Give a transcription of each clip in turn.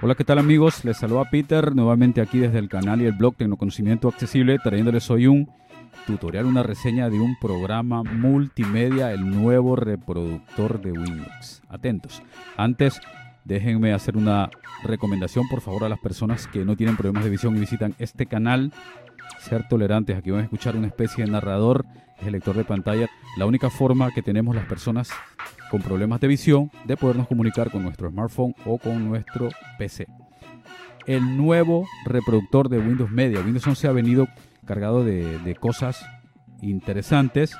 Hola, ¿qué tal amigos? Les saluda Peter nuevamente aquí desde el canal y el blog Tecnoconocimiento Accesible, trayéndoles hoy un tutorial, una reseña de un programa multimedia, el nuevo reproductor de Windows. Atentos. Antes, déjenme hacer una recomendación, por favor, a las personas que no tienen problemas de visión y visitan este canal. Ser tolerantes, aquí van a escuchar una especie de narrador, es el lector de pantalla. La única forma que tenemos las personas con problemas de visión de podernos comunicar con nuestro smartphone o con nuestro PC. El nuevo reproductor de Windows Media, Windows 11 ha venido cargado de, de cosas interesantes.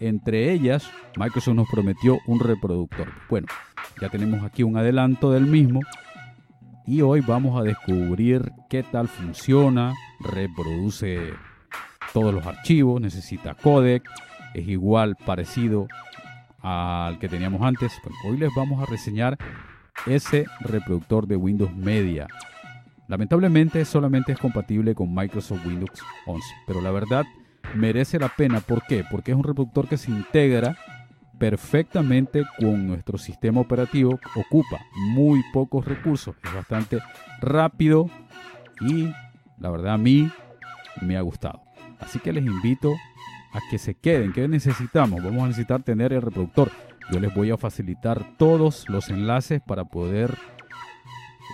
Entre ellas, Microsoft nos prometió un reproductor. Bueno, ya tenemos aquí un adelanto del mismo. Y hoy vamos a descubrir qué tal funciona. Reproduce todos los archivos, necesita codec, es igual parecido al que teníamos antes. hoy les vamos a reseñar ese reproductor de Windows Media. Lamentablemente solamente es compatible con Microsoft Windows 11, pero la verdad merece la pena. ¿Por qué? Porque es un reproductor que se integra perfectamente con nuestro sistema operativo, ocupa muy pocos recursos, es bastante rápido y la verdad a mí me ha gustado. Así que les invito que se queden. ¿Qué necesitamos? Vamos a necesitar tener el reproductor. Yo les voy a facilitar todos los enlaces para poder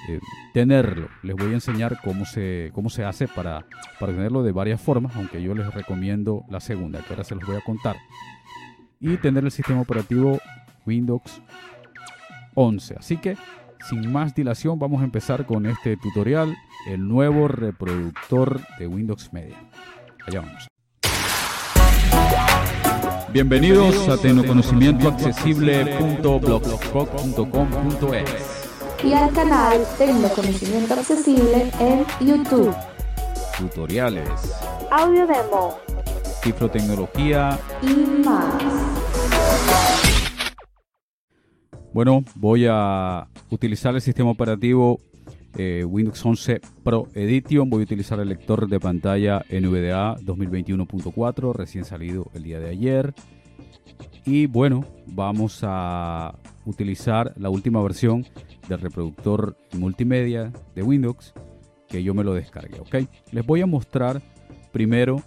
eh, tenerlo. Les voy a enseñar cómo se, cómo se hace para, para tenerlo de varias formas, aunque yo les recomiendo la segunda, que ahora se los voy a contar. Y tener el sistema operativo Windows 11. Así que, sin más dilación, vamos a empezar con este tutorial, el nuevo reproductor de Windows Media. Allá vamos. Bienvenidos a tecnoconocimientoaccesible.blogspot.com.es y al canal Tecnoconocimiento Accesible en YouTube. Tutoriales, audio demo, cifrotecnología y más. Bueno, voy a utilizar el sistema operativo eh, Windows 11 Pro Edition. Voy a utilizar el lector de pantalla NVDA 2021.4, recién salido el día de ayer. Y bueno, vamos a utilizar la última versión del reproductor multimedia de Windows que yo me lo descargué, ¿ok? Les voy a mostrar primero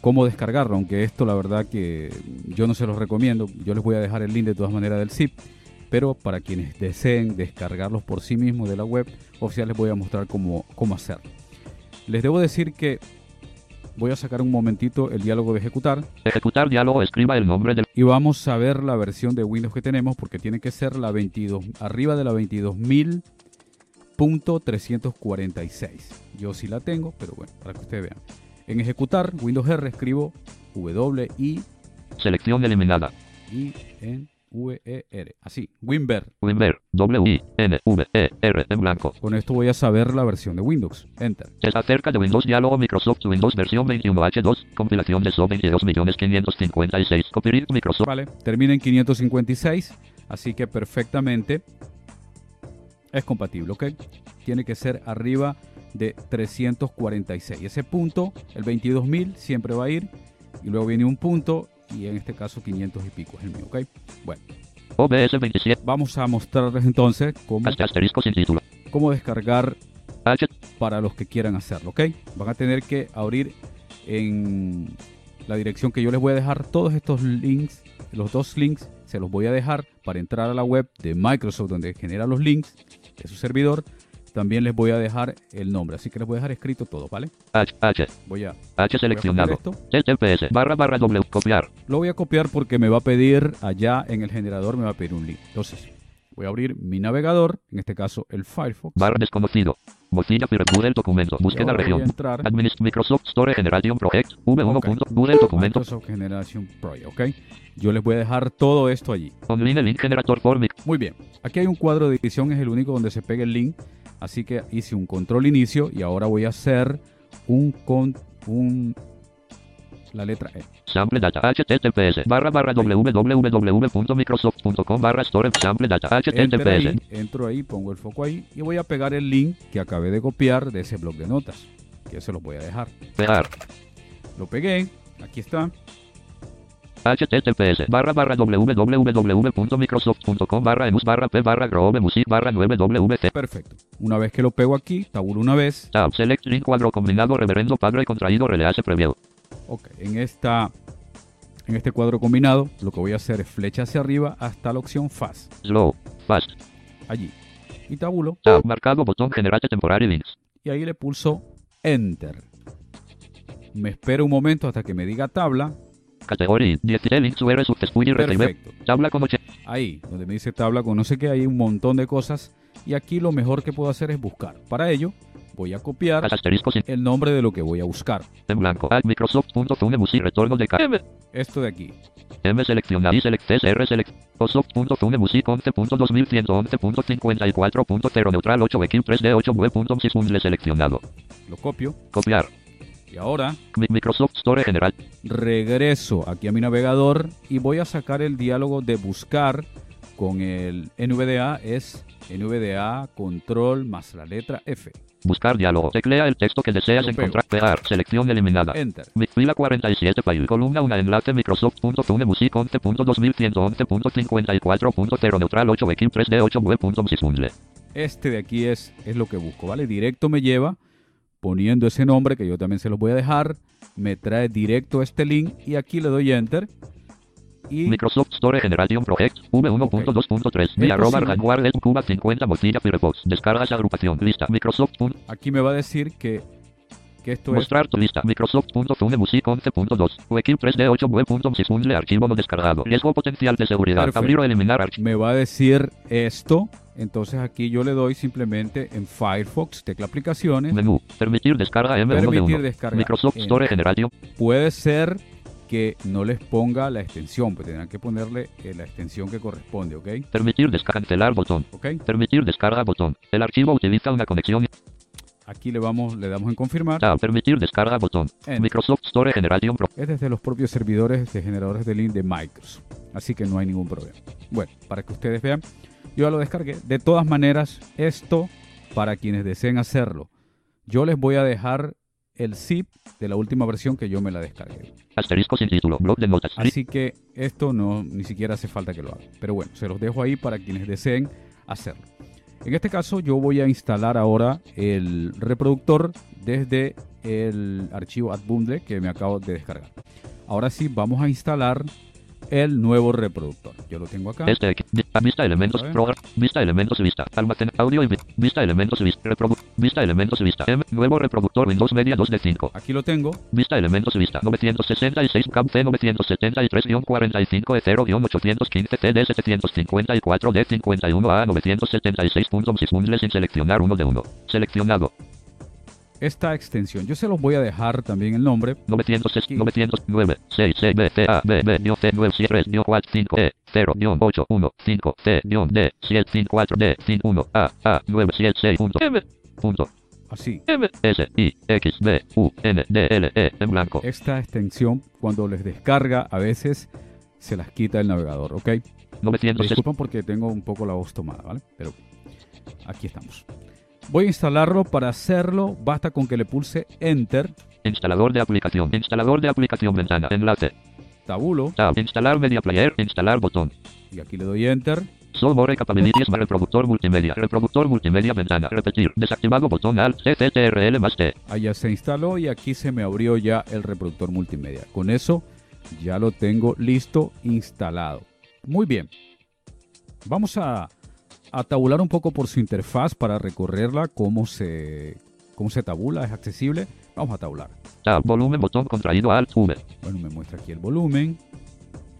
cómo descargarlo, aunque esto la verdad que yo no se los recomiendo. Yo les voy a dejar el link de todas maneras del zip pero para quienes deseen descargarlos por sí mismos de la web oficial les voy a mostrar cómo, cómo hacerlo. Les debo decir que voy a sacar un momentito el diálogo de ejecutar. Ejecutar diálogo, escriba el nombre del... Y vamos a ver la versión de Windows que tenemos porque tiene que ser la 22, arriba de la 22.346. Yo sí la tengo, pero bueno, para que ustedes vean. En ejecutar, Windows R escribo W I. Selección eliminada. Y en V-E-R. Así, Winver. Winver. W-I-N-V-E-R en blanco. Con esto voy a saber la versión de Windows. Enter. Es acerca de Windows Diálogo Microsoft Windows versión 21H2. Compilación de SO 22.556. Copyright Microsoft. Vale, termina en 556. Así que perfectamente es compatible, ¿ok? Tiene que ser arriba de 346. Ese punto, el 22.000, siempre va a ir. Y luego viene un punto y en este caso 500 y pico es el mío, ¿ok? Bueno. OBS 27. Vamos a mostrarles entonces cómo, asterisco sin título. cómo descargar H. para los que quieran hacerlo, ¿ok? Van a tener que abrir en la dirección que yo les voy a dejar todos estos links, los dos links, se los voy a dejar para entrar a la web de Microsoft donde genera los links de su servidor también les voy a dejar el nombre, así que les voy a dejar escrito todo, ¿vale? H, H. Voy a... H seleccionado. TTPS, barra barra W, copiar. Lo voy a copiar porque me va a pedir allá en el generador, me va a pedir un link. Entonces, voy a abrir mi navegador, en este caso el Firefox. Barra desconocido. Mozilla el documento. Búsqueda región. Administ Microsoft Store Generation Project. V1. Okay. Google documento. Microsoft Generation Project, ok. Yo les voy a dejar todo esto allí. Online link generator. Muy bien. Aquí hay un cuadro de edición, es el único donde se pega el link Así que hice un control inicio y ahora voy a hacer un con un la letra E. Sample data https barra barra www.microsoft.com barra store sample data https. Entro ahí, pongo el foco ahí y voy a pegar el link que acabé de copiar de ese blog de notas. Que se los voy a dejar. Pegar. Lo pegué, aquí está. Https barra barra www.microsoft.com barra emus barra p barra grove music barra 9wt. Perfecto. Una vez que lo pego aquí, tabulo una vez. Tab, select link cuadro combinado reverendo padre contraído release preview. Ok, en esta en este cuadro combinado, lo que voy a hacer es flecha hacia arriba hasta la opción fast. Slow, fast. Allí. Y tabulo. Tab, marcado botón generate temporary links. Y ahí le pulso enter. Me espero un momento hasta que me diga tabla. Categoría 10 links UR Perfecto. Tabla como che. Ahí, donde me dice tabla con no sé qué, hay un montón de cosas. Y aquí lo mejor que puedo hacer es buscar. Para ello, voy a copiar el nombre de lo que voy a buscar. en blanco. Retorno de K. M. Esto de aquí. M seleccionar y select CSR select. Microsoft.fune music 11.2111.54.0 neutral 8 equip 3D 8 web.6 seleccionado. Lo copio. Copiar. Y ahora Mi- Microsoft Store general. regreso aquí a mi navegador y voy a sacar el diálogo de buscar con el NVDA. Es NVDA control más la letra F. Buscar diálogo. Teclea el texto que deseas Lo encontrar. Pegar. Selección eliminada. Enter. Mi- Fila 47 país. Columna 1 enlace Microsoft.fune music 11.2111.54.0 neutral 8 equip 3D 8 web.6 Este de aquí es, es lo que busco, ¿vale? Directo me lleva poniendo ese nombre que yo también se los voy a dejar. Me trae directo este link y aquí le doy enter. Y Microsoft Store Generation Project V1.2.3 Mi Es arroba Cuba 50 Mozilla Firefox Descargas agrupación Lista Microsoft. aquí me va a decir que, que esto es Mostrar tu lista Microsoft.fune music 11.2 Wekip 3D 8 web.6 archivo no descargado Riesgo potencial de seguridad Perfecto. Abrir o eliminar archivo me va a decir esto. Entonces aquí yo le doy simplemente en Firefox, tecla aplicaciones. Menú Permitir descarga M1 de Permitir 1 descarga Microsoft M. Store Generation Puede ser que no les ponga la extensión, pues tendrán que ponerle eh, la extensión que corresponde, ¿ok? Permitir descarga Cancelar botón ¿Ok? Permitir descarga botón El archivo utiliza una conexión Aquí le vamos, le damos en confirmar. Tab Permitir descarga botón Enter. Microsoft Store Generation Pro es desde los propios servidores de generadores de link de Microsoft. Así que no hay ningún problema. Bueno, para que ustedes vean, yo ya lo descargué. De todas maneras, esto para quienes deseen hacerlo, yo les voy a dejar el zip de la última versión que yo me la descargué. Asterisco sin título Blog de notas Así que esto no ni siquiera hace falta que lo hagan. Pero bueno, se los dejo ahí para quienes deseen hacerlo. En este caso yo voy a instalar ahora el reproductor desde el archivo AdBundle que me acabo de descargar. Ahora sí, vamos a instalar el nuevo reproductor. Yo lo tengo acá. Este vista elementos, program, vista elementos vista, almacén, audio y vi- vista elementos vista, vista elementos vista, M, nuevo reproductor Windows Media 2 de 5, Aquí lo tengo. vista elementos vista, 966 CAM C 973-45 E 0-815 TD 754 D 51 A 976.6 sin seleccionar uno de uno, seleccionado, Esta extensión. Yo se los voy a dejar también el nombre. 906, Aquí. 909, 6, C, B, C, A, B, B, C, 9, 7, 4, 5, E, 0, 8, 1, 5, C, D, 7, 5, 4, D, 5, 1, A, A, 9, 7, 6, punto, M, punto, Así. M, S, I, X, B, U, N, D, L, E, en blanco. Esta extensión, cuando les descarga, a veces se las quita el navegador, ¿ok? Me 906, disculpan porque tengo un poco la voz tomada, ¿vale? Pero aquí estamos. Voy a instalarlo. Para hacerlo, basta con que le pulse Enter, instalador de aplicación, instalador de aplicación ventana, enlace, tabulo, tab, instalar media player, instalar botón. y aquí le doy Enter. Sol More Capabilities más reproductor multimedia, reproductor multimedia ventana, repetir, desactivado botón Alt, C, C, T, R, L más T. Ahí ya se instaló y aquí se me abrió ya el reproductor multimedia. Con eso ya lo tengo listo instalado. Muy bien. Vamos a, a tabular un poco por su interfaz para recorrerla, cómo se, cómo se tabula, es accesible. Vamos a tabular. Tab, volumen botón contraído Alt, V. Bueno, me muestra aquí el volumen,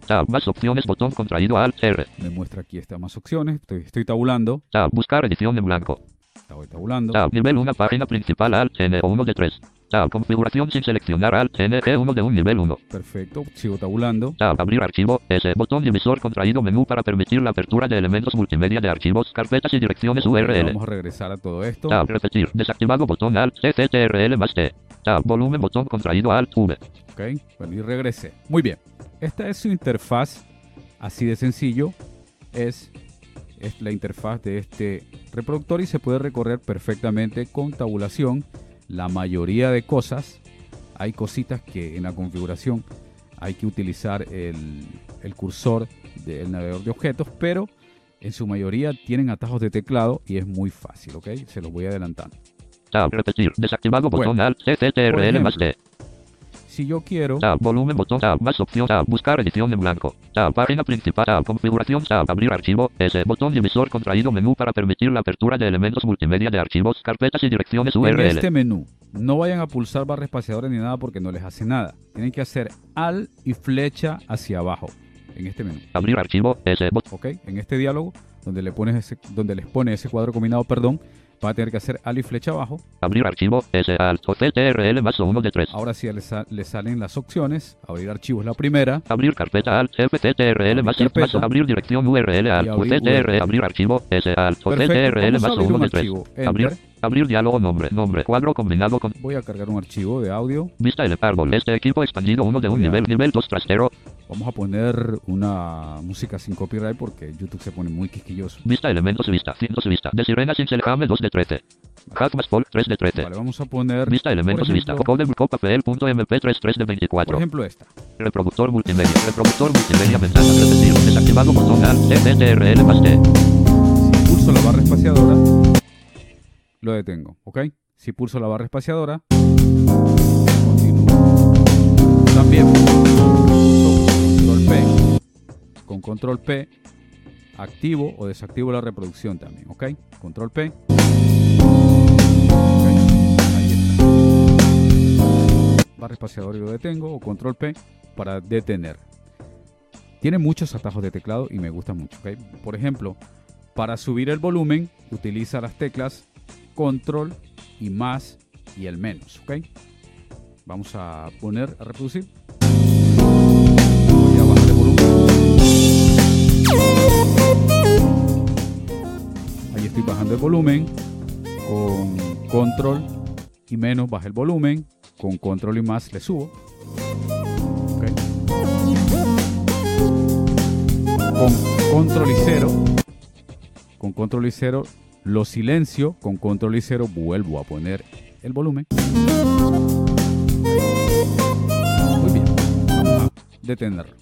Tab, más opciones botón contraído Alt, R. me muestra aquí estas más opciones. Estoy, estoy tabulando, Tab, buscar edición en blanco. estoy tabulando. Tab, nivel 1, página principal Alt, N, o 1 de 3. Tab, configuración sin seleccionar Alt, N, G, 1 de un nivel 1. Perfecto, sigo tabulando. Tab, abrir archivo, S, botón divisor contraído menú para permitir la apertura de elementos multimedia de archivos, carpetas y direcciones URL. Vamos a regresar a todo esto. Tab, repetir, desactivado botón Alt, C, C, T, R, L más T. Tab, volumen botón contraído Alt, V. Ok, bueno, y regresé. Muy bien. Esta es su interfaz, así de sencillo. Es, es la interfaz de este reproductor y se puede recorrer perfectamente con tabulación. La mayoría de cosas, hay cositas que en la configuración hay que utilizar el, el cursor del navegador de objetos, pero en su mayoría tienen atajos de teclado y es muy fácil, ¿ok? Se los voy adelantando. Tab, repetir, desactivado botón Bueno, Alt, CTRL más D. Si yo quiero, Tab, volumen, botón, tab, más opción, tab, buscar edición en blanco. Tab, página principal, tab, configuración, tab, abrir archivo, S, botón divisor contraído menú para permitir la apertura de elementos multimedia de archivos, carpetas y direcciones en URL. este menú, no vayan a pulsar barra espaciadora ni nada porque no les hace nada. Tienen que hacer al y flecha hacia abajo en este menú. Abrir archivo, S, botón. ¿ok? En este diálogo, donde, le pones ese, donde les pone ese cuadro combinado, perdón, va a tener que hacer al y flecha abajo. Abrir archivo, S, Alt, CTRL más 1 de 3. Ahora sí le, sa- le salen las opciones. Abrir archivos la primera. Abrir carpeta Alt, F, CTRL más, Abrir más, carpeta. abrir dirección URL Alt, abrir CTRL, abrir archivo, S, Alt, CTRL más abrir 1 un de 3. archivo. Abrir. Abrir diálogo, nombre, nombre, cuadro combinado con Voy a cargar un archivo de audio. vista el árbol. Este equipo expandido 1 de un nivel, nivel 2 trastero, Vamos a poner una música sin copyright porque YouTube se pone muy quisquilloso. vista elementos vista, cientos vista, de sirena sin selejame 2 de 13. Hack más Paul 3 de 13. Vale, vamos a poner. Vista elementos por vista, code copapel.mp3 3 de por 24. ejemplo, esta. Reproductor multimedia, reproductor multimedia ventana, repetir, desactivado botón Alt, CTRL más T. Si pulso la barra espaciadora, lo detengo, ¿ok? Si pulso la barra espaciadora, continúo. También control P. Con control P activo o desactivo la reproducción también, ¿ok? Control P. Barra espaciadora y lo detengo o control P para detener. Tiene muchos atajos de teclado y me gusta mucho, ¿ok? Por ejemplo, para subir el volumen, utiliza las teclas control y más y el menos, ¿ok? Vamos a poner a reproducir. Voy a bajar el volumen. Ahí estoy bajando el volumen. Con control y menos baja el volumen. Con control y más le subo. ¿ok? Con control y cero con control y cero lo silencio, con control y cero vuelvo a poner el volumen. Muy bien, vamos a detenerlo.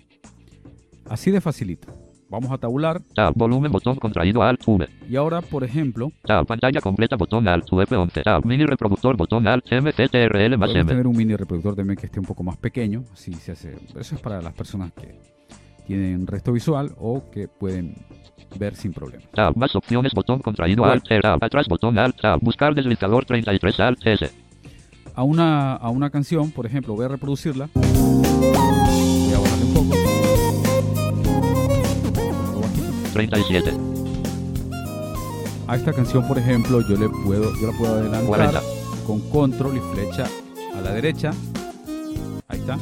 Así de facilito. Vamos a tabular Tab, volumen, botón contraído Alt, V. y ahora, por ejemplo, Tab, pantalla completa, botón Alt, F11. Tab, mini reproductor, botón Alt, M, CTRL más M. tener un mini reproductor también que esté un poco más pequeño, así se hace. Eso es para las personas que tienen resto visual o que pueden ver sin problema. Tab, más opciones, botón contraído Bueno. Alt, Tab, atrás, botón Alt, Tab, buscar deslizador 33 Alt, S. A una, a una canción, por ejemplo, voy a reproducirla. Voy a bajarle un poco. Lo bajito. 37, A esta canción, por ejemplo, yo le puedo, yo la puedo adelantar 40, con control y flecha a la derecha. Ahí está.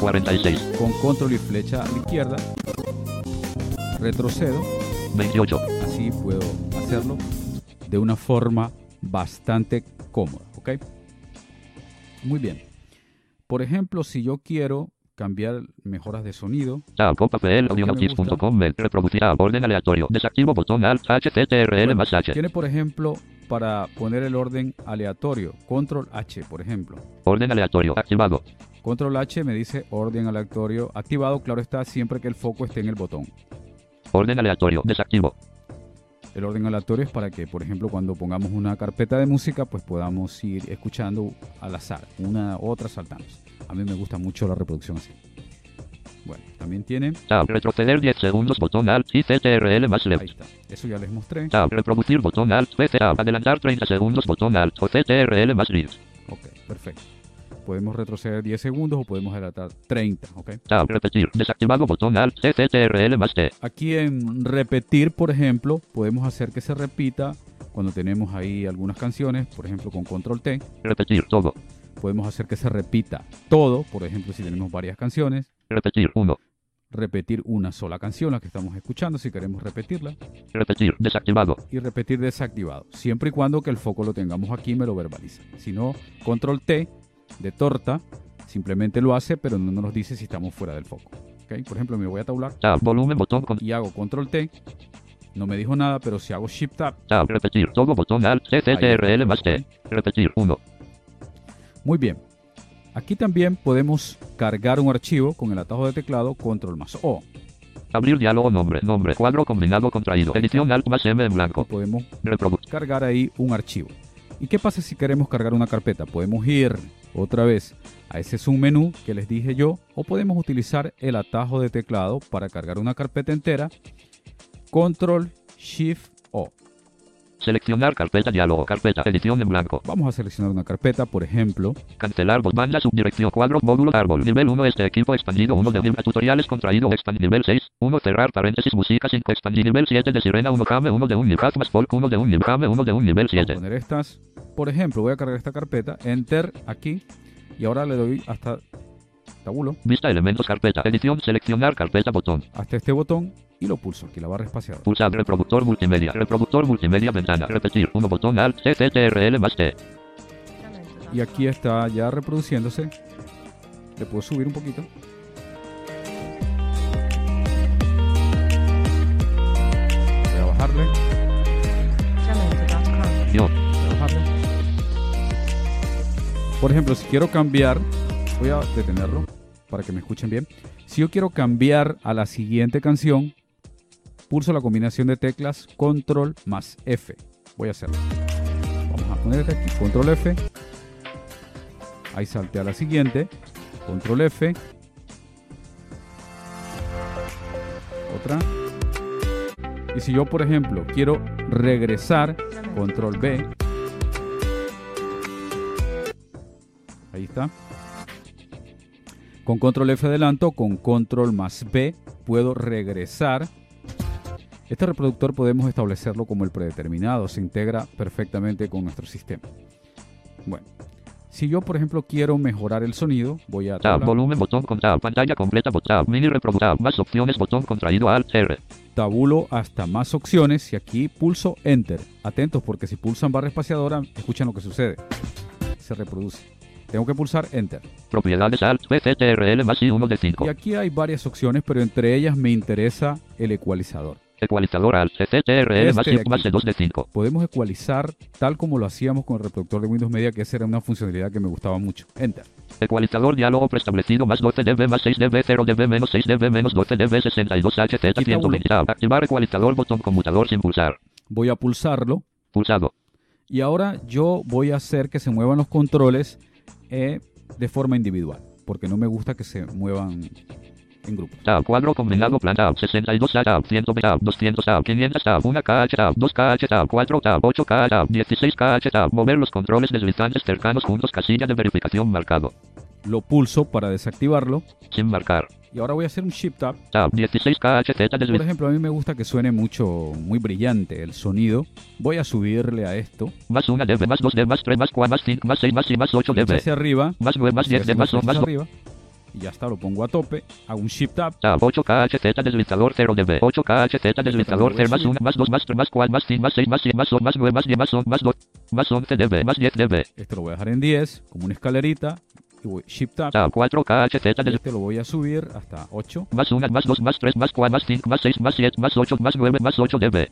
46, Con control y flecha a la izquierda. Retrocedo. 28, Así puedo hacerlo de una forma bastante cómoda, ¿ok? Muy bien. Por ejemplo, si yo quiero cambiar mejoras de sonido, Tab, copapel, Lo que me audionotice.com, mail, reproducir Tab, orden aleatorio, desactivo botón Alt, H, CTRL más H. tiene por ejemplo para poner el orden aleatorio, control H, por ejemplo. Orden aleatorio, activado. Control H me dice orden aleatorio activado, claro está, siempre que el foco esté en el botón. Orden aleatorio, desactivo. El orden aleatorio es para que, por ejemplo, cuando pongamos una carpeta de música, pues podamos ir escuchando al azar, una otra saltándose. A mí me gusta mucho la reproducción así. Bueno, también tiene, Tab, retroceder 10 segundos, botón Alt, y CTRL más ahí left. está, eso ya les mostré. Tab, reproducir botón Alt, PC, Tab, adelantar 30 segundos, botón Alt, o CTRL más left. Ok, perfecto. Podemos retroceder 10 segundos o podemos adelantar 30, ok. Tab, repetir, desactivado botón Alt, CTRL más T. Aquí en repetir, por ejemplo, podemos hacer que se repita cuando tenemos ahí algunas canciones, por ejemplo con control T. Repetir todo. Podemos hacer que se repita todo, por ejemplo si tenemos varias canciones. Repetir 1. Repetir una sola canción, la que estamos escuchando, si queremos repetirla. Repetir, desactivado. Y repetir desactivado, siempre y cuando que el foco lo tengamos aquí me lo verbaliza. Si no, control T de torta, simplemente lo hace, pero no nos dice si estamos fuera del foco. ¿ok? Por ejemplo, me voy a tablar Tab, volumen, botón con y hago control T. No me dijo nada, pero si hago shift tab, Tab, repetir todo botón Alt, CTRL más T. Repetir 1. Muy bien. Aquí también podemos cargar un archivo con el atajo de teclado control más O. Abrir diálogo nombre, nombre, cuadro combinado contraído. Edición alt más M en blanco. Podemos Reproducir. cargar ahí un archivo. ¿Y qué pasa si queremos cargar una carpeta? Podemos ir otra vez a ese submenú que les dije yo o podemos utilizar el atajo de teclado para cargar una carpeta entera. Control Shift O. Seleccionar carpeta diálogo, carpeta, edición en blanco. Vamos a seleccionar una carpeta, por ejemplo, Cancelar banda subdirección cuadro módulo árbol. Nivel 1 este equipo expandido 1 de Vibra tutoriales contraído expand nivel 6. 1 cerrar paréntesis música 5 expandir nivel 7 de sirena 1 jame 1 de un nivel más folk 1 de un nivel jame 1 de un nivel Voy a 7. poner estas. Por ejemplo, voy a cargar esta carpeta, enter aquí y ahora le doy hasta tabulo, Vista elementos carpeta, edición seleccionar carpeta botón. hasta este botón y lo pulso aquí la barra espaciadora. Pulsar reproductor multimedia, reproductor multimedia ventana, repetir 1 botón alt C C T R L más T. Y aquí está ya reproduciéndose. Le puedo subir un poquito. Voy a bajarle, voy a bajarle. Por ejemplo, si quiero cambiar, voy a detenerlo para que me escuchen bien. Si yo quiero cambiar a la siguiente canción, pulso la combinación de teclas Control más F. Voy a hacerlo. Vamos a poner aquí Control F. Ahí salté a la siguiente. Control F. Otra. Y si yo, por ejemplo, quiero regresar, Control B. Ahí está. Con Control F adelanto, con Control más B puedo regresar. Este reproductor podemos establecerlo como el predeterminado, se integra perfectamente con nuestro sistema. Bueno, si yo por ejemplo quiero mejorar el sonido, voy a Tab, volumen botón con tab, pantalla completa botón, mini reproductor, más opciones botón contraído alt R. tabulo hasta más opciones y aquí pulso Enter. Atentos porque si pulsan barra espaciadora, escuchan lo que sucede. Se reproduce. Tengo que pulsar Enter. Propiedades alt P C T R L más I 1 de 5. Y aquí hay varias opciones, pero entre ellas me interesa el ecualizador. Ecualizador alt C C T R L más Este de 2 de 5. Podemos ecualizar tal como lo hacíamos con el reproductor de Windows Media, que esa era una funcionalidad que me gustaba mucho. Enter. Ecualizador diálogo preestablecido más 12 dB más 6 dB 0 dB menos 6 dB menos 12 dB 62 HZ Aquí 120 tab. Activar ecualizador botón conmutador sin pulsar. Voy a pulsarlo Pulsado. y ahora yo voy a hacer que se muevan los controles eh, de forma individual, porque no me gusta que se muevan en grupos. Tab, cuadro combinado plan tab, 62 tab, 100 tab, 200 tab, 500 tab, 1KH tab, 2KH tab, 4 tab, 8K tab, 16KH tab, mover los controles deslizantes cercanos juntos, casilla de verificación marcado, Lo pulso para desactivarlo sin marcar. y ahora voy a hacer un Shift Tab. Tab, 16KH Z Por ejemplo, a mí me gusta que suene mucho, muy brillante el sonido. Voy a subirle a esto. más 1 dB, más 2 dB, más 3, más 4, más 5, más 6, más más 8 dB, hacia arriba. más 9, más y 10 hacia dB, más, 2, arriba. Y ya está, lo pongo a tope. Hago un Shift Tab. tab, 8KH Z deslizador 0 dB, 8KH Z deslizador 0, más 1, más 2, más 3, más 4, más 5, más 6, más 7, más 8, más 9, más 10, más 11, más 2, más 11 dB, más 10 dB, Esto lo voy a dejar en 10, como una escalerita. Y voy Shift Tab. tab, 4KH Z Y deslizador este lo voy a subir hasta 8. más 1, más 2, más 3, más 4, más 5, más 6, más 7, más 8, más 9, más 8 dB.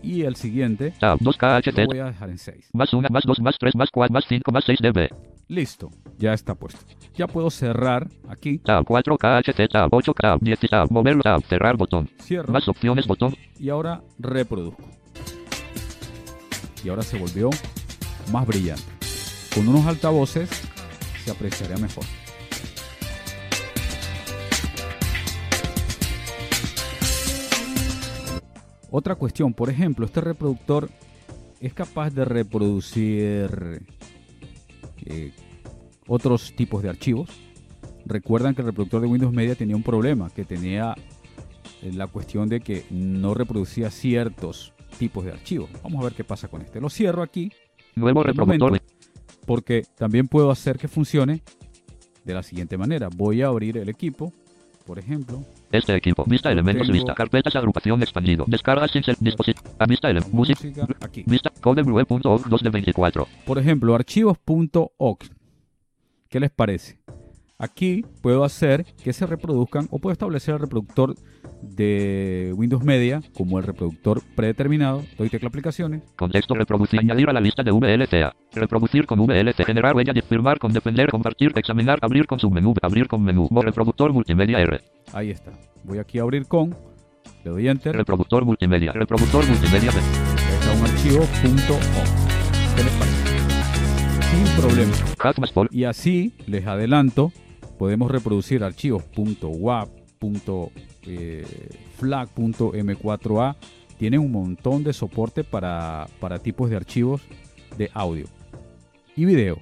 Y el siguiente Tab, 2KH lo voy a dejar en 6. más 1, más 2, más 3, más 4, más 5, más 6 dB. Listo, ya está puesto. Ya puedo cerrar aquí. Tab, 4KH, tab, 8, tab, 10, tab, moverlo, tab, cerrar botón. Cierro. Más opciones, botón. y ahora reproduzco. Y ahora se volvió más brillante. Con unos altavoces se apreciaría mejor. Otra cuestión, por ejemplo, este reproductor es capaz de reproducir eh, otros tipos de archivos. Recuerdan que el reproductor de Windows Media tenía un problema, que tenía eh, la cuestión de que no reproducía ciertos tipos de archivos. Vamos a ver qué pasa con este. Lo cierro aquí Nuevo reproductor. momento. porque también puedo hacer que funcione de la siguiente manera. Voy a abrir el equipo, por ejemplo. Este equipo. Vista elementos, Tengo- vista. Carpetas, agrupación, expandido. Descarga sin ser dispositivo. A vista música. música aquí. Vista. Codeblue.org 2 de 24. Por ejemplo, archivos.oc. ¿Qué les parece? aquí puedo hacer que se reproduzcan o puedo establecer el reproductor de Windows Media como el reproductor predeterminado. Doy tecla aplicaciones. Contexto reproducir. Añadir a la lista de VLCA. Reproducir con VLC. Generar huella. Firmar con defender. Compartir. Examinar. Abrir con submenú. Abrir con menú. Reproductor multimedia R. Ahí está. Voy aquí a abrir con. Le doy enter. Reproductor multimedia. Reproductor multimedia está un archivo .o. ¿Qué les? Sin problema. Y así, les adelanto, podemos reproducir archivos .wap, eh, .flag.m4a. Tiene un montón de soporte para, para tipos de archivos de audio y video.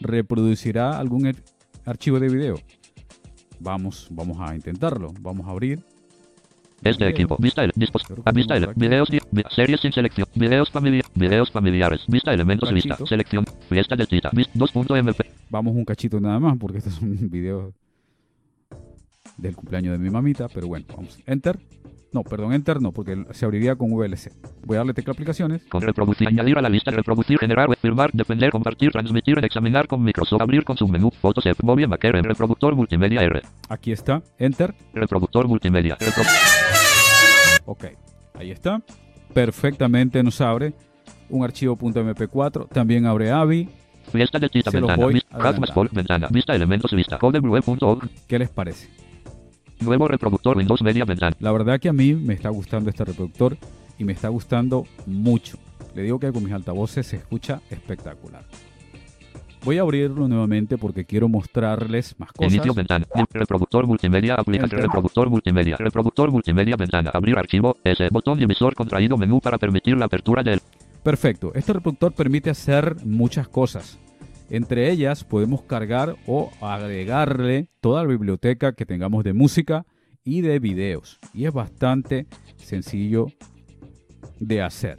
¿Reproducirá algún ar- archivo de video? Vamos, vamos a intentarlo. Vamos a abrir. Este equipo. Vista el dispos. Vista el videos. vi- Series sin selección. Videos familiares. Videos familiares. Vista elementos. Vista. Selección. Fiesta del Tita. Vis- 2.mp. Vamos un cachito nada más porque este es un video del cumpleaños de mi mamita. Pero bueno, vamos. Enter. No, perdón, Enter no, porque se abriría con VLC. Voy a darle tecla aplicaciones. Con reproducir. Añadir a la lista. Reproducir. Generar. Firmar. Defender. Compartir. Transmitir. Examinar con Microsoft. Abrir con submenú. Fotos. F. Movie Maker. en Reproductor multimedia R. Aquí está. Enter. Reproductor multimedia. Repro- Ok. Ahí está. Perfectamente nos abre un archivo .mp4. También abre AVI. Fiesta del Tita. Se los Ventana. voy Pol. Ventana. Vista elementos. Vista. ¿Qué les parece? Nuevo reproductor Windows Media Ventana. La verdad que a mí me está gustando este reproductor y me está gustando mucho. Le digo que con mis altavoces se escucha espectacular. Voy a abrirlo nuevamente porque quiero mostrarles más cosas. Inicio ventana. Reproductor multimedia. Aplicación. Reproductor multimedia. Reproductor multimedia ventana. Abrir archivo. S. Botón divisor contraído menú para permitir la apertura del. Perfecto. Este reproductor permite hacer muchas cosas. Entre ellas podemos cargar o agregarle toda la biblioteca que tengamos de música y de videos. Y es bastante sencillo de hacer.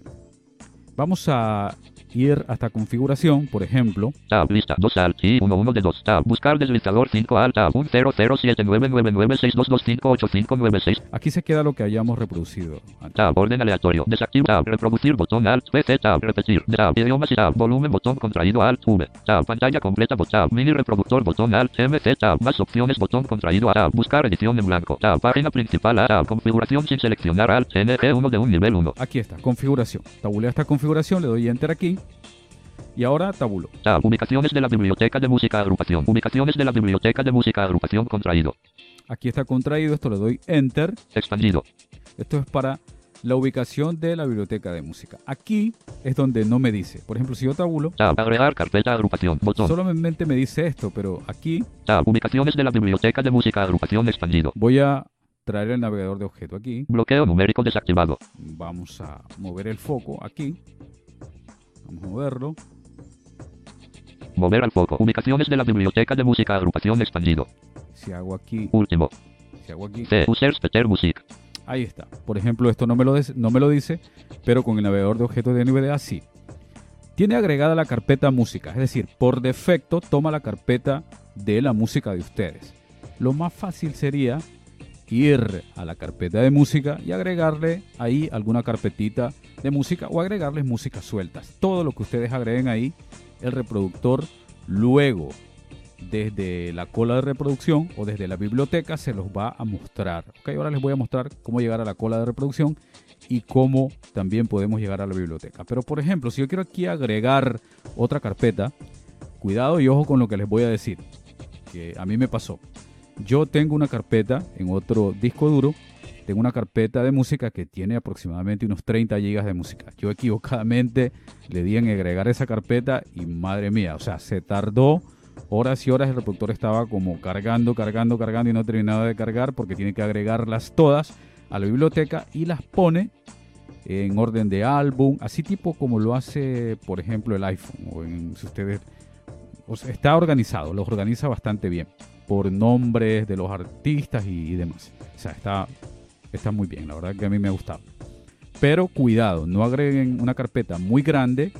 Vamos a ir hasta configuración, por ejemplo. Tab. Lista. 2 alt. Y 1 1 de 2. Tab. Buscar deslizador 5 alt. Tab. 1 0 0 7 9 9 9 6 2 2 5 8 5 9 6. Aquí se queda lo que hayamos reproducido. Tab. Orden aleatorio. Desactivo. Tab. Reproducir. Botón alt. PC. Tab. Repetir. Tab. Idiomas y tab. Volumen. Botón contraído alt. V. Tab. Pantalla completa. Bot- Tab. Mini reproductor. Botón alt. MC. Tab. Más opciones. Botón contraído Tab. Buscar edición en blanco. Tab. Página principal. Tab. Configuración sin seleccionar alt. NG1 de un nivel 1. Aquí está, configuración. Tabuleo esta configuración, le doy enter aquí. Y ahora tabulo. Tab. Ubicaciones de la biblioteca de música agrupación. Ubicaciones de la biblioteca de música agrupación contraído. Aquí está contraído, esto le doy enter. Expandido. Esto es para la ubicación de la biblioteca de música. Aquí es donde no me dice. Por ejemplo, si yo tabulo, Tab. Agregar carpeta agrupación. Botón. solamente me dice esto, pero aquí Tab. Ubicaciones de la biblioteca de música agrupación expandido. voy a traer el navegador de objeto aquí. Bloqueo numérico desactivado. Vamos a mover el foco aquí. Moverlo. Mover al foco. Ubicaciones de la biblioteca de música agrupación expandido. Si hago aquí, Último. si hago aquí, C. Users Peter Music. Ahí está. Por ejemplo, esto no me, lo des- no me lo dice, pero con el navegador de objetos de NVDA sí. Tiene agregada la carpeta música, es decir, por defecto toma la carpeta de la música de ustedes. Lo más fácil sería ir a la carpeta de música y agregarle ahí alguna carpetita de música o agregarles músicas sueltas. Todo lo que ustedes agreguen ahí, el reproductor luego desde la cola de reproducción o desde la biblioteca se los va a mostrar. Ok, ahora les voy a mostrar cómo llegar a la cola de reproducción y cómo también podemos llegar a la biblioteca. Pero por ejemplo, si yo quiero aquí agregar otra carpeta, cuidado y ojo con lo que les voy a decir, que a mí me pasó. Yo tengo una carpeta en otro disco duro, tengo una carpeta de música que tiene aproximadamente unos 30 gigas de música. Yo equivocadamente le di en agregar esa carpeta y madre mía, o sea, se tardó horas y horas. El reproductor estaba como cargando, cargando, cargando y no terminaba de cargar porque tiene que agregarlas todas a la biblioteca y las pone en orden de álbum, así tipo como lo hace, por ejemplo, el iPhone o en si ustedes o sea, está organizado, los organiza bastante bien por nombres de los artistas y, demás. O sea, está está muy bien, la verdad que a mí me ha gustado. Pero cuidado, no agreguen una carpeta muy grande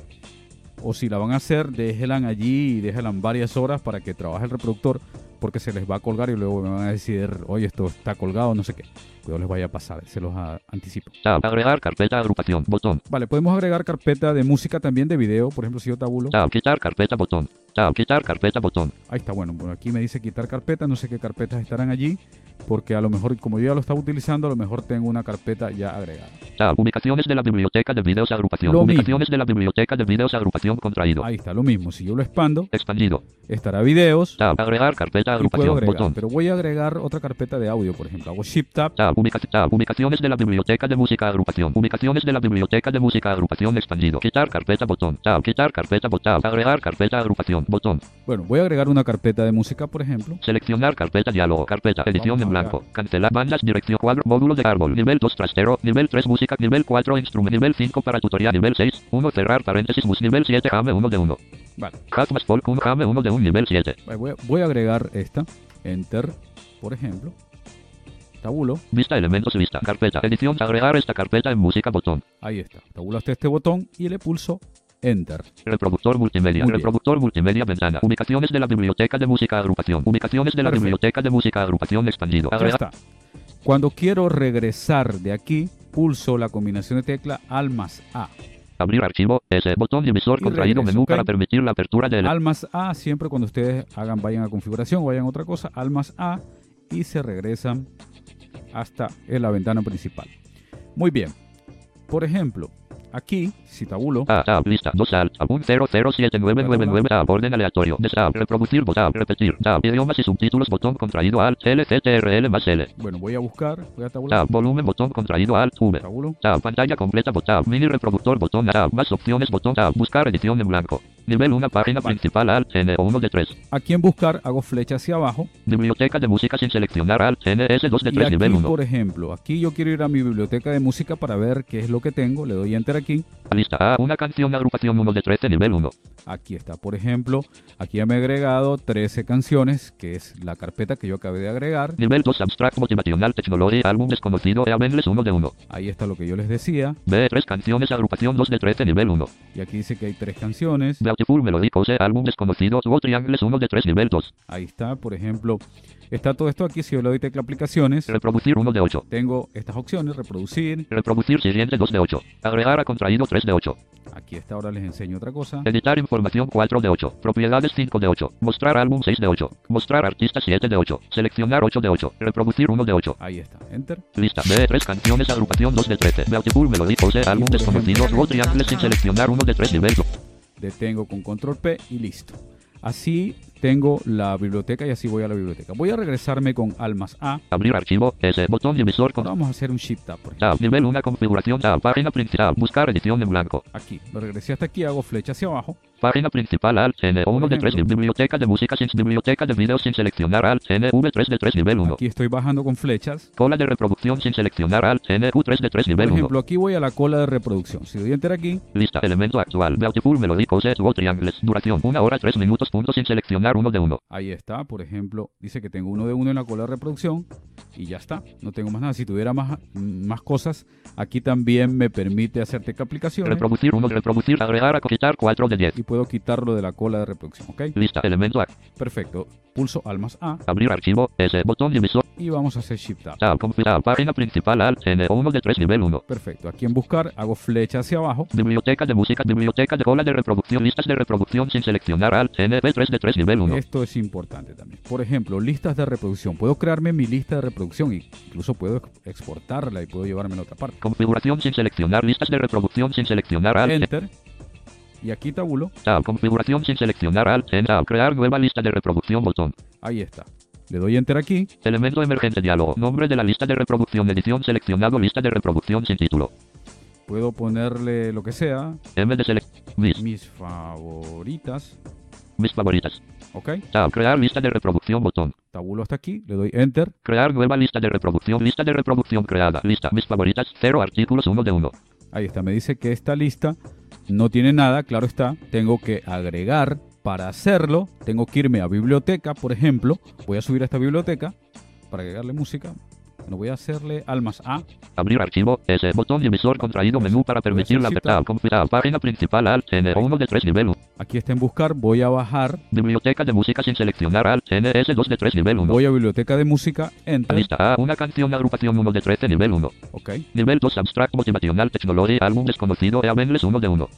o si la van a hacer, déjenla allí y déjenla varias horas para que trabaje el reproductor porque se les va a colgar y luego me van a decir, oye, esto está colgado, no sé qué. Cuidado les vaya a pasar, se los a- anticipo. Tab. Agregar carpeta agrupación. Botón. Vale, podemos agregar carpeta de música también de video, por ejemplo, si yo tabulo. Tab. Quitar carpeta botón. Tab. Quitar carpeta botón. Ahí está, bueno, bueno, aquí me dice quitar carpeta, no sé qué carpetas estarán allí, porque a lo mejor, como yo ya lo estaba utilizando, a lo mejor tengo una carpeta ya agregada. Tab. Ubicaciones de la biblioteca de videos agrupación. Lo Ubicaciones de la biblioteca de videos agrupación contraído. Ahí está, lo mismo, si yo lo expando, Expandido. estará videos Tab. Agregar carpeta agrupación. agregar, Botón. pero voy a agregar otra carpeta de audio, por ejemplo, hago Shift Tab, Tab, ubica- tab, ubicaciones de la biblioteca de música agrupación. Ubicaciones de la biblioteca de música agrupación expandido. Quitar carpeta botón. Tab, quitar carpeta botón. Agregar carpeta agrupación. Botón. bueno, voy a agregar una carpeta de música, por ejemplo, Seleccionar carpeta diálogo. Carpeta. Edición a blanco. Cancelar bandas. Dirección cuadro. Módulo de árbol. Nivel 2 trastero. Nivel 3 música. Nivel 4 instrumento. Nivel 5 para tutorial. Nivel 6. 1 cerrar paréntesis. Nivel 7 jame 1 de 1. vale, Half más folk 1 jame 1 de 1. Nivel 7. Vale, voy a, voy a agregar esta, Enter, por ejemplo, tabulo, Vista elementos vista. Carpeta. Edición. Agregar esta carpeta en música. Botón. ahí está, tabulo hasta este botón y le pulso Enter. Reproductor multimedia. Reproductor multimedia ventana. Ubicaciones de la biblioteca de música agrupación. Ubicaciones de la Perfecto. biblioteca de música agrupación expandido. Ya está. Cuando quiero regresar de aquí, pulso la combinación de tecla Al más A. Abrir archivo. S. Botón divisor Y contraído regreso, menú para permitir la apertura del. Al más A, siempre cuando ustedes hagan, vayan a configuración o vayan a otra cosa, Al más A y se regresan hasta en la ventana principal. Muy bien. Por ejemplo, aquí, si tabulo, A. Tab. Lista. 2 alt. Tab. 1007999 Tab. Orden aleatorio. Des- Tab. Reproducir. Tab. Repetir. Tab. Idiomas y subtítulos. Botón contraído Alt. L. C. T. R. L más L. bueno, voy a buscar, voy a tabular, Tab. Volumen. Botón contraído Alt. V. tabulo, Tab. Pantalla completa. bot- Tab. Mini reproductor. Botón. Tab. Más opciones. Botón. Tab. Buscar edición en blanco. Nivel 1. Página Vale. principal. Alt. N. O 1 de 3. aquí en buscar hago flecha hacia abajo Biblioteca de música sin seleccionar Alt. N. S. 2 de y 3. aquí, Nivel 1. por ejemplo, aquí yo quiero ir a mi biblioteca de música para ver qué es lo que tengo, le doy Enter aquí, Lista A. Una canción. Agrupación 1 de 13. Nivel 1. aquí está, por ejemplo, aquí ya me he agregado 13 canciones, que es la carpeta que yo acabé de agregar, Nivel 2. Abstract motivacional. Technology. Álbum desconocido. Eabenles 1 de 1. ahí está lo que yo les decía, B. 3 canciones. Agrupación 2 de 13. Nivel 1. y aquí dice que hay tres canciones, Beautiful Melody Pose. Álbum desconocido. Two Triangles 1 de 3. Nivel 2. ahí está, por ejemplo, está todo esto aquí, si yo le doy tecla aplicaciones, Reproducir 1 de 8. tengo estas opciones, reproducir, Reproducir siguiente 2 de 8. Agregar a contraído 3 de 8. aquí está, ahora les enseño otra cosa, Editar información 4 de 8. Propiedades 5 de 8. Mostrar álbum 6 de 8. Mostrar artista 7 de 8. Seleccionar 8 de 8. Reproducir 1 de 8. ahí está, Enter, Lista B. 3 canciones. Agrupación 2 de 13. Beautiful Melody Pose. Álbum desconocido. Two Triangles sin seleccionar 1 de 3. Nivel 2. Detengo con control P y listo. Así tengo la biblioteca y así voy a la biblioteca. Voy a regresarme con Almas A. Abrir archivo. S. Botón divisor con. Vamos a hacer un Shift Tab, por ejemplo. Tab. Nivel 1. Configuración. Tab. Página principal. Buscar edición en blanco. Aquí. Me regresé hasta aquí, hago flecha hacia abajo. Página principal Alt N 1 de 3 ejemplo. biblioteca de música sin biblioteca de videos sin seleccionar Alt N V 3 de 3 nivel 1 Aquí estoy bajando con flechas. cola de reproducción sin seleccionar Alt N Q 3 de 3 Por nivel 1 ejemplo, aquí voy a la cola de reproducción. Si doy Enter aquí, lista elemento actual Beautiful Melody Pose Two Triangles duración 1 hora 3 minutos punto sin seleccionar 1 de 1 ahí está. Por ejemplo, dice que tengo uno de uno en la cola de reproducción. Y ya está. No tengo más nada. Si tuviera más, más cosas, aquí también me permite hacer tecla aplicaciones. reproducir 1 reproducir agregar a quitar 4 de 10 y puedo quitarlo de la cola de reproducción. ¿Ok? lista elemento act Perfecto. Pulso Almas A abrir archivo S botón divisor y vamos a hacer Shift Tab. Tab configurar página principal Alt N 1 de 3 nivel 1 Perfecto. Aquí en buscar hago flecha hacia abajo. Biblioteca de música, biblioteca de cola de reproducción, listas de reproducción sin seleccionar Alt NP 3 de 3 nivel 1. Esto es importante también. Por ejemplo, listas de reproducción. Puedo crearme mi lista de reproducción incluso puedo ex- exportarla y puedo llevarme a otra parte. Configuración sin seleccionar listas de reproducción sin seleccionar Alt Enter. Y aquí tabulo. Tab configuración sin seleccionar Alt N Tab crear nueva lista de reproducción botón. Ahí está. Le doy Enter aquí. Elemento emergente diálogo. Nombre de la lista de reproducción edición seleccionado lista de reproducción sin título. Puedo ponerle lo que sea. M de select mis Mis favoritas. mis favoritas. ¿Ok? Tab crear lista de reproducción botón. Tabulo hasta aquí. Le doy Enter. Crear nueva lista de reproducción lista de reproducción creada. Lista mis favoritas 0 artículos 1 de 1. Ahí está. Me dice que esta lista no tiene nada. Claro está. Tengo que agregar. Para hacerlo, tengo que irme a biblioteca, por ejemplo. Voy a subir a esta biblioteca para agregarle música. Bueno, voy a hacerle al más A. Abrir archivo. S. Botón emisor contraído. Menú para permitir la Necesita- tab. Config- Página principal. Alt. N. 1 de 3 nivel 1. Aquí está en buscar. Voy a bajar. Biblioteca de música sin seleccionar. Alt. N. S. 2 de 3 nivel 1. Voy a biblioteca de música. Enter. Lista A. Una canción. Agrupación 1 de 13 nivel 1. Ok. Nivel 2. Abstract Motivacional Technology. Álbum desconocido. Eabenles 1 de 1.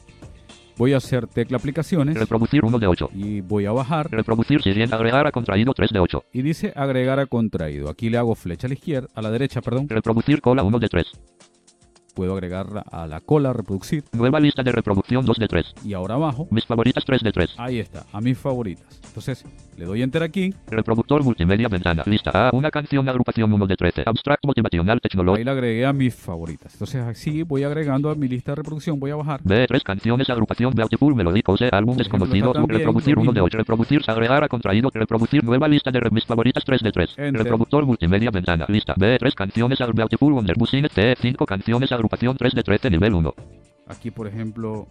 Voy a hacer tecla aplicaciones. Reproducir 1 de 8. Y voy a bajar. Reproducir siguiente. Agregar a contraído 3 de 8. Y dice agregar a contraído. Aquí le hago flecha a la izquierda, a la derecha, perdón. Reproducir cola 1 de 3. Puedo agregarla a la cola, reproducir. Nueva lista de reproducción 2 de 3. Y ahora abajo, Mis favoritas 3 de 3. ahí está, a mis favoritas. Entonces, le doy enter aquí. Reproductor multimedia ventana. Lista A. Una canción agrupación 1 de 13. Abstract motivacional Ahí technology. le agregué a mis favoritas. Entonces, así voy agregando a mi lista de reproducción. Voy a bajar. B. 3 canciones agrupación Beautiful Melody Pose. Álbum desconocido. también Reproducir lo 1 de mismo. 8. Reproducir agregar a contraído. Reproducir nueva lista de mis favoritas 3 de 3. Enter. Reproductor multimedia ventana. Lista B. 3 canciones Beautiful Wonder Business C. 5 canciones agrupación 3 de 13 nivel 1. Aquí, por ejemplo,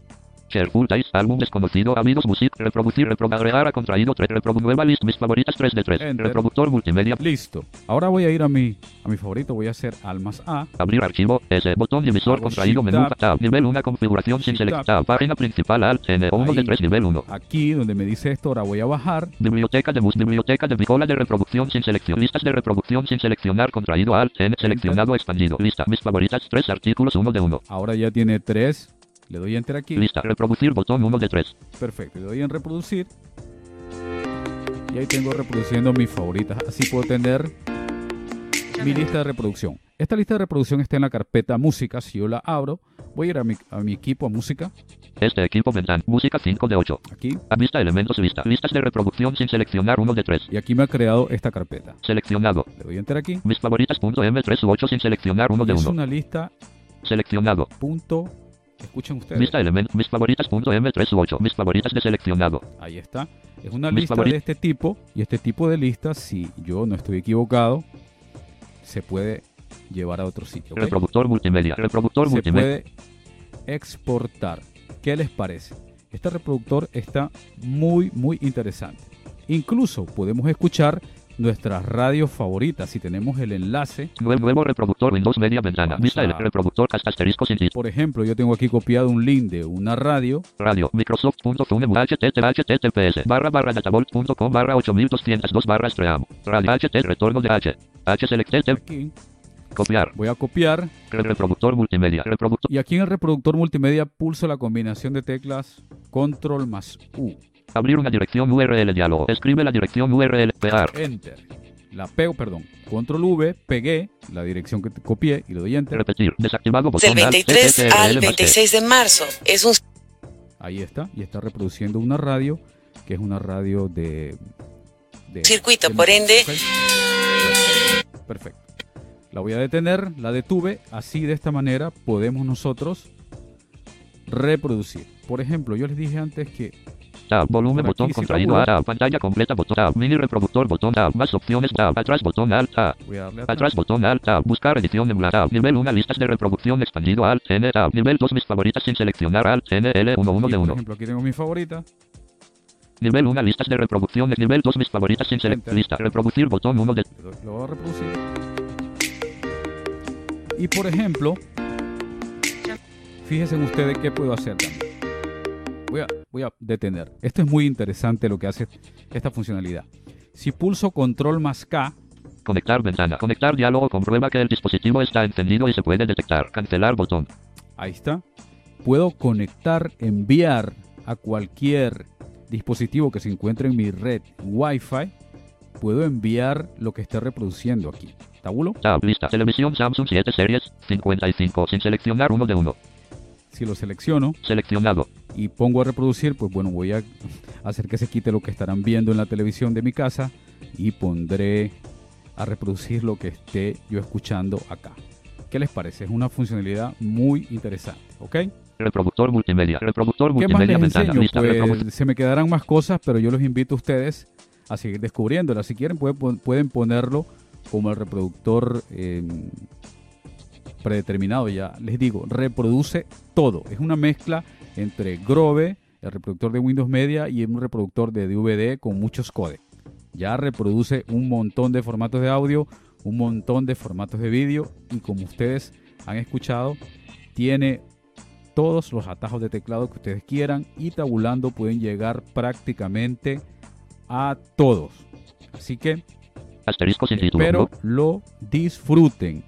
Careful Dice, álbum desconocido, Amigos Music, reproducir, repro agregar a contraído 3, reprodu nueva list, mis favoritas 3 de 3, Enter. reproductor multimedia, listo. Ahora voy a ir a mi, a mi favorito. Voy a hacer almas A. abrir archivo, S, botón emisor, contraído, menú, Tab. tab, nivel 1, configuración sin selectar, página principal, alt, N, 1 de Ahí. 3, nivel 1. Aquí, donde me dice esto, ahora voy a bajar. Biblioteca de bus, biblioteca de bicola de reproducción sin selección, listas de reproducción sin seleccionar, contraído, alt, N, seleccionado, expandido, lista, mis favoritas 3 artículos 1 de 1, Ahora ya tiene tres. Le doy enter aquí. lista, reproducir, botón 1 de 3, Perfecto. Le doy en reproducir. Y ahí tengo reproduciendo mis favoritas. Así puedo tener mi lista de reproducción. Esta lista de reproducción está en la carpeta música. Si yo la abro, voy a ir a mi, a mi equipo a música. este equipo ventana, música 5 de 8, Aquí. a vista elementos lista, listas de reproducción sin seleccionar 1 de 3, Y aquí me ha creado esta carpeta. seleccionado, Le doy enter aquí. Mis favoritas.m3 u 8 sin seleccionar uno Y de es uno. una lista Seleccionado. punto. Escuchen ustedes. Lista elemento. Mis favoritas.m3 u 8. Mis favoritas de seleccionado. Ahí está. Es una Mis lista de este tipo. Y este tipo de listas, si yo no estoy equivocado, se puede llevar a otro sitio. Reproductor multimedia. Reproductor se multimedia. puede exportar. ¿Qué les parece? Este reproductor está muy, muy interesante. Incluso podemos escuchar nuestras radios favoritas si tenemos el enlace. Nuevo, reproductor Windows Media Ventana. Vista el reproductor asterisco sin Por ejemplo, yo tengo aquí copiado un link de una radio. Radio. Microsoft.fune http https barra barra datavolt.com barra 8202 barra stream. Radio HT retorno de H. H selected. Aquí Copiar. voy a copiar Re- Reproductor multimedia. Reproductor. y aquí en el reproductor multimedia pulso la combinación de teclas Control más U. Abrir una dirección URL diálogo. Escribe la dirección URL. Pegar. Enter. La pego, perdón. Control V, pegué la dirección que te copié y le doy Enter. Repetir. Desactivado botón. Del Alt, 23 TTRL al más T. 26 de marzo. Es un Ahí está. Y está reproduciendo una radio que es una radio de. de- Circuito, de- por ende-. Perfecto. La voy a detener, la detuve. Así de esta manera podemos nosotros reproducir. Por ejemplo, yo les dije antes que Tab, volumen, Por botón contraído. A, tab, pantalla completa, botón, tab, mini reproductor, botón, tab, más opciones, tab, atrás, botón, alt, darle atrás, botón, alt, tab, buscar edición en tab, nivel 1, listas de reproducción expandido, alt, N, tab, nivel 2, mis favoritas sin seleccionar, alt, N, L, 1, 1 Y, de por 1, ejemplo, aquí tengo mi favorita. nivel 1, listas de reproducción, nivel 2, mis favoritas sin seleccionar, lista, reproducir, botón 1 de, lo voy a reproducir. Y por ejemplo, fíjense ustedes qué puedo hacer también. Voy a, voy a detener. Esto es muy interesante lo que hace esta funcionalidad. Si pulso control más K, conectar ventana, conectar diálogo, comprueba que el dispositivo está encendido y se puede detectar, cancelar, botón, ahí está. Puedo conectar, enviar a cualquier dispositivo que se encuentre en mi red Wi-Fi. Puedo enviar lo que esté reproduciendo aquí. Tabulo. tab, lista, televisión Samsung 7 series, 55, sin seleccionar 1 de 1, Si lo selecciono, seleccionado, y pongo a reproducir, pues bueno, voy a hacer que se quite lo que estarán viendo en la televisión de mi casa y pondré a reproducir lo que esté yo escuchando acá. ¿Qué les parece? Es una funcionalidad muy interesante, ¿ok? reproductor multimedia, reproductor ¿Qué más multimedia, les enseño? lista. Pues se me quedarán más cosas, pero yo los invito a ustedes a seguir descubriéndola. Si quieren, pueden, pueden ponerlo como el reproductor eh, predeterminado ya. Les digo, reproduce todo. Es una mezcla entre Grove, el reproductor de Windows Media, y un reproductor de DVD con muchos codecs. Ya reproduce un montón de formatos de audio un montón de formatos de vídeo y como ustedes han escuchado, tiene todos los atajos de teclado que ustedes quieran y tabulando pueden llegar prácticamente a todos. Así que Asterisco espero lo disfruten.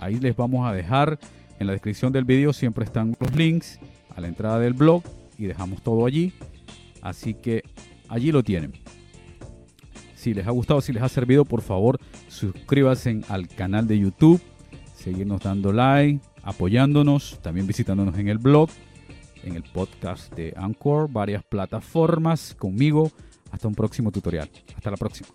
Ahí les vamos a dejar en la descripción del vídeo siempre están los links a la entrada del blog y dejamos todo allí. Así que allí lo tienen. Si les ha gustado, si les ha servido, por favor, suscríbanse al canal de YouTube, seguirnos dando like, apoyándonos, también visitándonos en el blog, en el podcast de Anchor, varias plataformas conmigo. Hasta un próximo tutorial. Hasta la próxima.